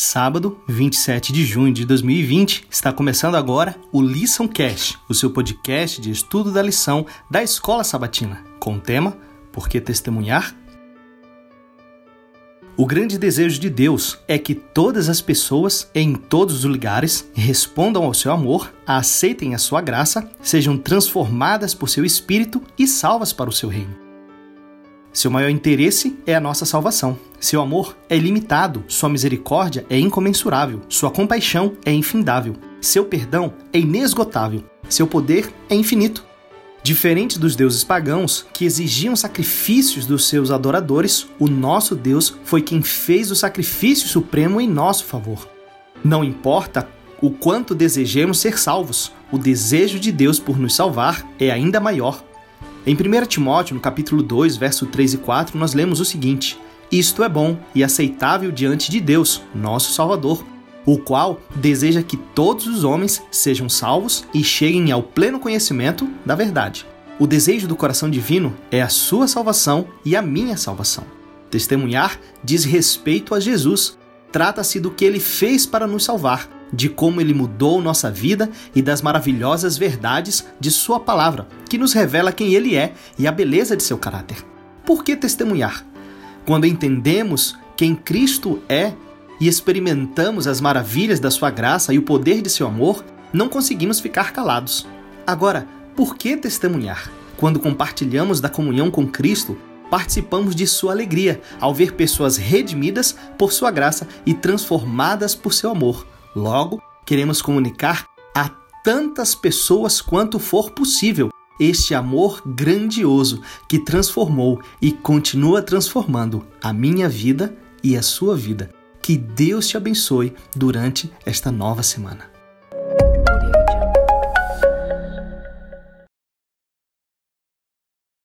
Sábado, 27 de junho de 2020, está começando agora o Lição Cast, o seu podcast de estudo da lição da Escola Sabatina, com o tema Por que testemunhar? O grande desejo de Deus é que todas as pessoas, em todos os lugares, respondam ao seu amor, aceitem a sua graça, sejam transformadas por seu espírito e salvas para o seu reino. Seu maior interesse é a nossa salvação. Seu amor é ilimitado, sua misericórdia é incomensurável, sua compaixão é infindável, seu perdão é inesgotável, seu poder é infinito. Diferente dos deuses pagãos, que exigiam sacrifícios dos seus adoradores, o nosso Deus foi quem fez o sacrifício supremo em nosso favor. Não importa o quanto desejemos ser salvos, o desejo de Deus por nos salvar é ainda maior. Em 1 Timóteo, no capítulo 2, verso 3 e 4, nós lemos o seguinte: Isto é bom e aceitável diante de Deus, nosso Salvador, o qual deseja que todos os homens sejam salvos e cheguem ao pleno conhecimento da verdade. O desejo do coração divino é a sua salvação e a minha salvação. Testemunhar diz respeito a Jesus. Trata-se do que ele fez para nos salvar de como ele mudou nossa vida e das maravilhosas verdades de Sua palavra, que nos revela quem Ele é e a beleza de seu caráter. Por que testemunhar? Quando entendemos quem Cristo é e experimentamos as maravilhas da Sua graça e o poder de seu amor, não conseguimos ficar calados. Agora, por que testemunhar? Quando compartilhamos da comunhão com Cristo, participamos de sua alegria ao ver pessoas redimidas por sua graça e transformadas por seu amor. Logo, queremos comunicar a tantas pessoas quanto for possível este amor grandioso que transformou e continua transformando a minha vida e a sua vida. Que Deus te abençoe durante esta nova semana.